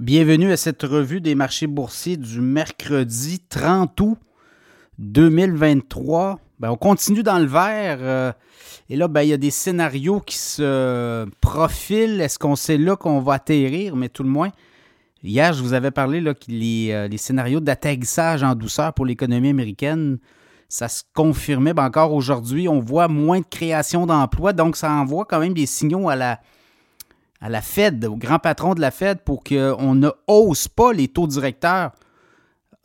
Bienvenue à cette revue des marchés boursiers du mercredi 30 août 2023. Ben, on continue dans le vert. Euh, et là, ben, il y a des scénarios qui se profilent. Est-ce qu'on sait là qu'on va atterrir? Mais tout le moins, hier, je vous avais parlé là, que les, euh, les scénarios d'atterrissage en douceur pour l'économie américaine, ça se confirmait. Ben, encore aujourd'hui, on voit moins de création d'emplois. Donc, ça envoie quand même des signaux à la, à la Fed, au grand patron de la Fed, pour qu'on ne hausse pas les taux directeurs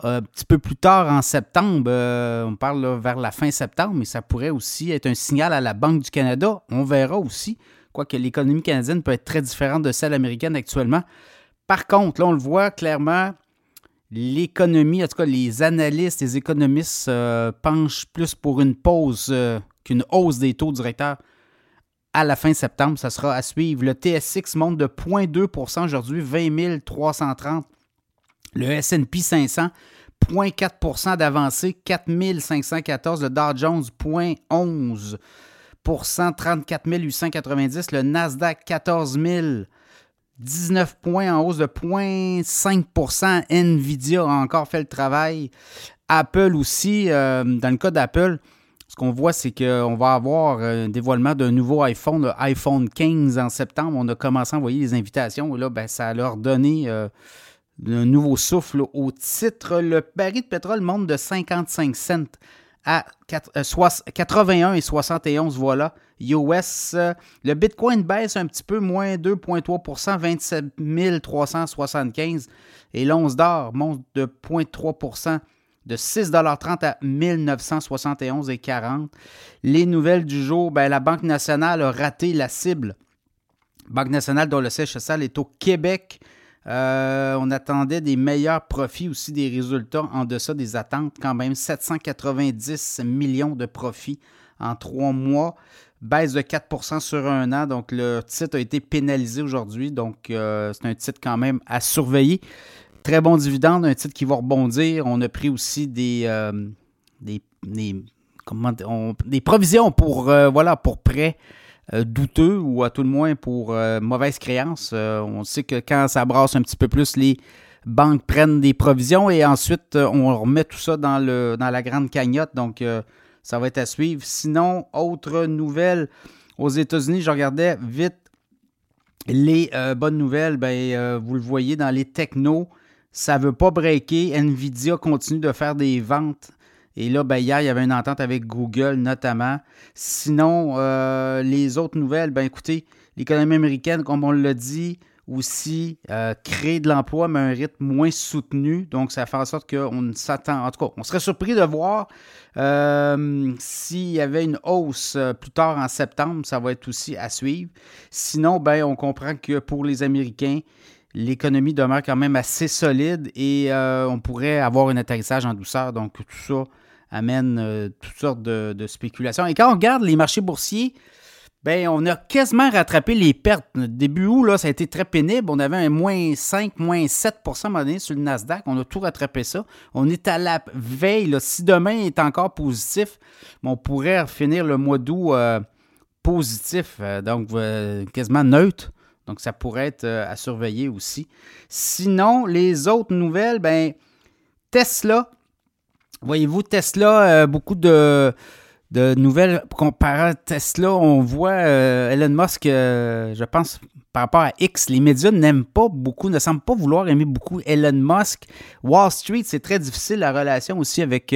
euh, un petit peu plus tard en septembre. Euh, on parle vers la fin septembre, mais ça pourrait aussi être un signal à la Banque du Canada. On verra aussi, quoique l'économie canadienne peut être très différente de celle américaine actuellement. Par contre, là, on le voit clairement, l'économie, en tout cas les analystes, les économistes euh, penchent plus pour une pause qu'une hausse des taux directeurs à la fin septembre. Ça sera à suivre. Le TSX monte de 0,2% aujourd'hui, 20 330. Le SP 500, 0,4% d'avancée, 4 514. Le Dow Jones, 0,11% 34 890. Le Nasdaq, 14 000. 19 points en hausse de 0,5% Nvidia a encore fait le travail. Apple aussi, euh, dans le cas d'Apple, ce qu'on voit, c'est qu'on va avoir un dévoilement d'un nouveau iPhone, le iPhone 15 en septembre. On a commencé à envoyer les invitations là, ben, ça a leur donné euh, un nouveau souffle au titre. Le baril de pétrole monte de 55 cents à 81 euh, et 71, voilà. US, le Bitcoin baisse un petit peu, moins 2,3% 27 375. Et l'once d'or monte de 0,3 de 6,30 à 1971,40. Les nouvelles du jour, ben, la Banque nationale a raté la cible. Banque nationale dont le siège social est au Québec. Euh, on attendait des meilleurs profits aussi, des résultats en deçà des attentes. Quand même 790 millions de profits en trois mois. Baisse de 4% sur un an. Donc, le titre a été pénalisé aujourd'hui. Donc, euh, c'est un titre quand même à surveiller. Très bon dividende, un titre qui va rebondir. On a pris aussi des, euh, des, des, provisions pour, euh, voilà, pour prêts euh, douteux ou à tout le moins pour mauvaise créance. on sait que quand ça brasse un petit peu plus, les banques prennent des provisions et ensuite on remet tout ça dans, le, dans la grande cagnotte. Donc ça va être à suivre. Sinon, autre nouvelle aux États-Unis, je regardais vite les bonnes nouvelles. Ben, vous le voyez dans les technos. Ça ne veut pas breaker. Nvidia continue de faire des ventes. Et là, ben, hier, il y avait une entente avec Google notamment. Sinon, euh, les autres nouvelles, ben écoutez, l'économie américaine, comme on l'a dit, aussi euh, crée de l'emploi, mais à un rythme moins soutenu. Donc, ça fait en sorte qu'on s'attend. En tout cas, on serait surpris de voir euh, s'il y avait une hausse plus tard en septembre. Ça va être aussi à suivre. Sinon, ben, on comprend que pour les Américains, l'économie demeure quand même assez solide et euh, on pourrait avoir un atterrissage en douceur. Donc, tout ça amène euh, toutes sortes de, spéculations. Et quand on regarde les marchés boursiers, ben, on a quasiment rattrapé les pertes. Début août, là, ça a été très pénible. On avait un moins 5, moins 7 à un moment donné sur le Nasdaq. On a tout rattrapé ça. On est à la veille. Si demain est encore positif, on pourrait finir le mois d'août euh, positif, donc quasiment neutre. Donc, ça pourrait être euh, à surveiller aussi. Sinon, les autres nouvelles, ben, Tesla. Voyez-vous, Tesla, euh, beaucoup de, de nouvelles comparant Tesla. On voit euh, Elon Musk, je pense, par rapport à X, les médias n'aiment pas beaucoup, ne semblent pas vouloir aimer beaucoup Elon Musk. Wall Street, c'est très difficile la relation aussi avec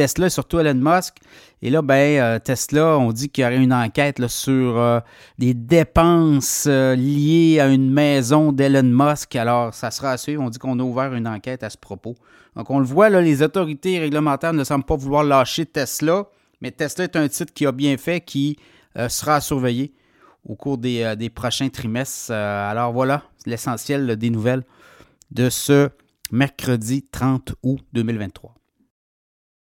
Tesla, surtout Elon Musk. Et là, ben, Tesla, on dit qu'il y aurait une enquête sur des dépenses liées à une maison d'Elon Musk. Alors, ça sera à suivre. On dit qu'on a ouvert une enquête à ce propos. Donc, on le voit, les autorités réglementaires ne semblent pas vouloir lâcher Tesla. Mais Tesla est un titre qui a bien fait, qui euh, sera à surveiller au cours des, euh, prochains trimestres. Euh, alors voilà l'essentiel des nouvelles de ce mercredi 30 août 2023.